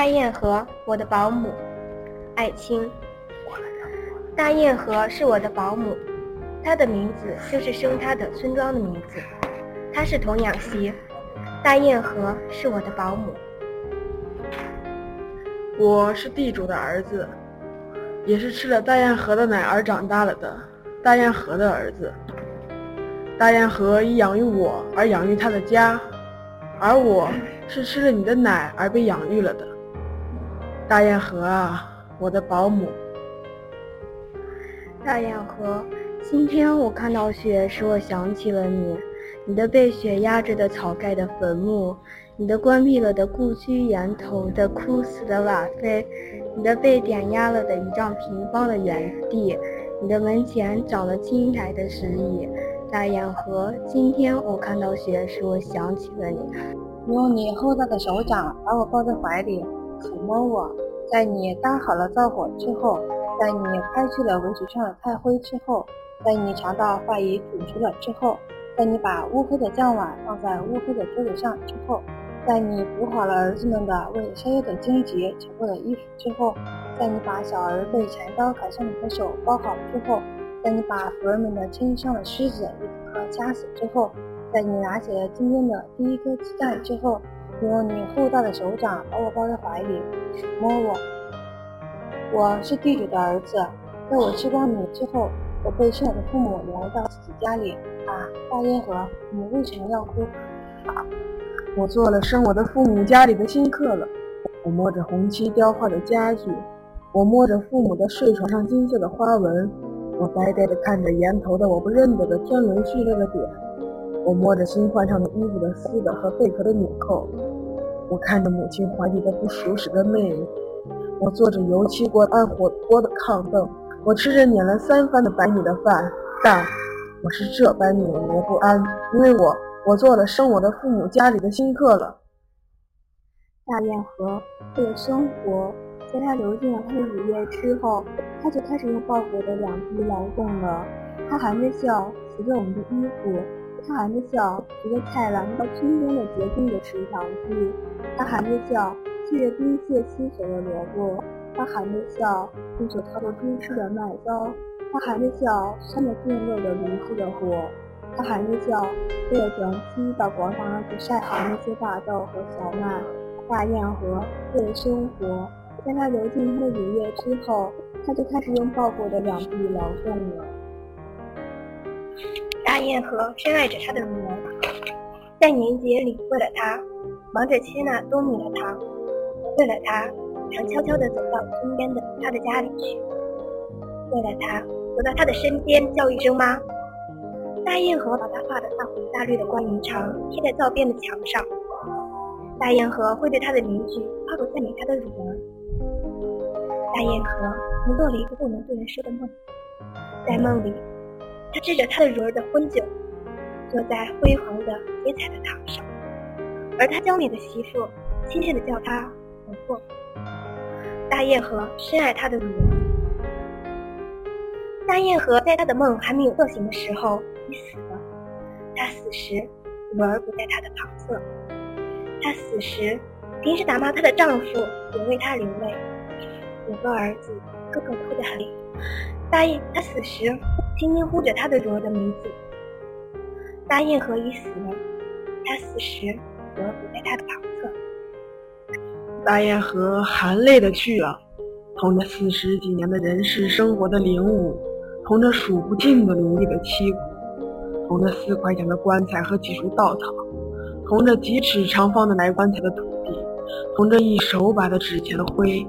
大堰河，我的保姆，艾青。大堰河是我的保姆，她的名字就是生她的村庄的名字。她是童养媳。大堰河是我的保姆。我是地主的儿子，也是吃了大堰河的奶而长大了的大堰河的儿子。大堰河以养育我而养育他的家，而我是吃了你的奶而被养育了的。大堰河啊，我的保姆。大堰河，今天我看到雪，使我想起了你。你的被雪压着的草盖的坟墓，你的关闭了的故居檐头的枯死的瓦堆，你的被点压了的一丈平方的原地，你的门前长了青苔的石椅。大堰河，今天我看到雪，使我想起了你。用你厚大的手掌把我抱在怀里，抚摸我。在你搭好了灶火之后，在你拍去了围裙上的炭灰之后，在你尝到话语煮熟了之后，在你把乌黑的酱碗放在乌黑的桌子上之后，在你补好了儿子们的为宵夜的荆棘扯过的衣服之后，在你把小儿被柴刀砍伤的手包好之后。在你把仆人们的身上的狮子一颗颗掐死之后，在你拿起了今天的第一颗鸡蛋之后，用你厚大的手掌把我抱在怀里，摸我。我是地主的儿子，在我吃光米之后，我被生我的父母留到自己家里。啊，大烟盒，你为什么要哭？我做了生我的父母家里的新客了。我摸着红漆雕画的家具，我摸着父母的睡床上金色的花纹。我呆呆地看着檐头的我不认得的天伦序列的点，我摸着新换上的衣服的丝的和贝壳的纽扣，我看着母亲怀里的不熟识的妹妹，我坐着油漆锅安火锅的炕凳，我吃着碾了三番的白米的饭，但我是这般扭捏不安，因为我我做了生我的父母家里的新客了。大堰河，为了生活。在他流尽了他的乳液之后，他就开始用抱火的两臂劳动了。他含着笑洗着我们的衣服，他含着笑拾着菜篮到村中的洁净的池塘去，他含着笑沏着冰屑稀熟的萝卜，他含着笑用手掏着猪吃的麦糟，他含着笑扇着炖肉的炉子的火，他含着笑为了转期到广场上去晒好那些大豆和小麦。大堰河为了生活。在他流尽他的乳液之后，他就开始用爆裹的两臂劳动了。大堰河深爱着他的女儿，在年节里为了他，忙着切那多米的糖；为了他，常悄悄地走到村边的他的家里去；为了他，走到他的身边叫一声妈。大堰河把他画的大红大绿的关云长贴在灶边的墙上。大堰河会对他的邻居夸口赞美他的乳儿。大堰河曾做了一个不能对人说的梦，在梦里，他吃着他的如儿的婚酒，坐在辉煌的铁彩的堂上，而他娇美的媳妇亲切地叫他婆婆。大堰河深爱他的乳儿。大堰河在他的梦还没有做醒的时候已死了，他死时，如儿不在他的旁侧，他死时，平时打骂他的丈夫也为他流泪。五个儿子，个个哭得很。大堰，他死时轻轻呼着他的乳儿的名字。大堰河已死了，他死时乳儿不在他的旁侧。大堰河含泪的去了，同着四十几年的人世生活的领悟，同着数不尽的奴隶的凄苦，同着四块钱的棺材和几束稻草，同着几尺长方的埋棺材的土地，同着一手把的纸钱的灰。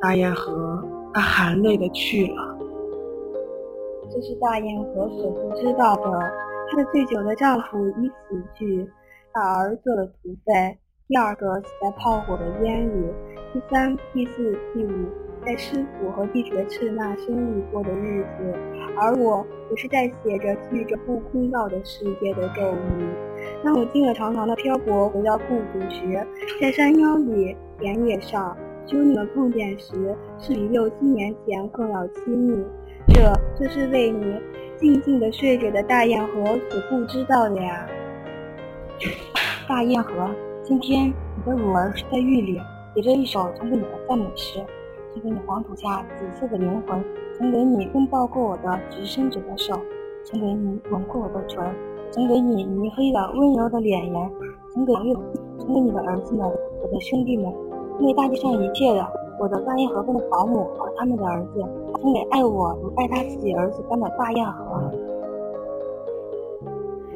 大堰河，他含泪的去了。这是大堰河所不知道的，她的醉酒的丈夫已死去，大儿做了土匪，第二个死在炮火的烟里，第三、第四、第五，在师傅和地主的赤纳生里过的日子，而我，我是在写着记着不空道的世界的咒语。当我经了长长的漂泊，回到故土时，在山腰里、田野上。兄弟们碰见时，是比六七年前更要亲密。这，这是为你静静的睡着的大堰河所不知道的呀。大堰河，今天你的乳儿是在狱里，写着一首送给你的赞美诗，送给你黄土下紫色的灵魂，送给你拥抱过我的直伸着的手，送给你吻过我的唇，送给你泥黑的温柔的脸颜，送给送给你的儿子们，我的兄弟们，因为大地上一切的我的大雁河边的保姆和他们的儿子，送给爱我如爱他自己儿子般的大雁河。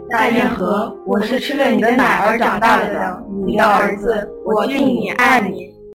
大雁河，我是吃了你的奶而长大了的，你的儿子，我敬你爱你。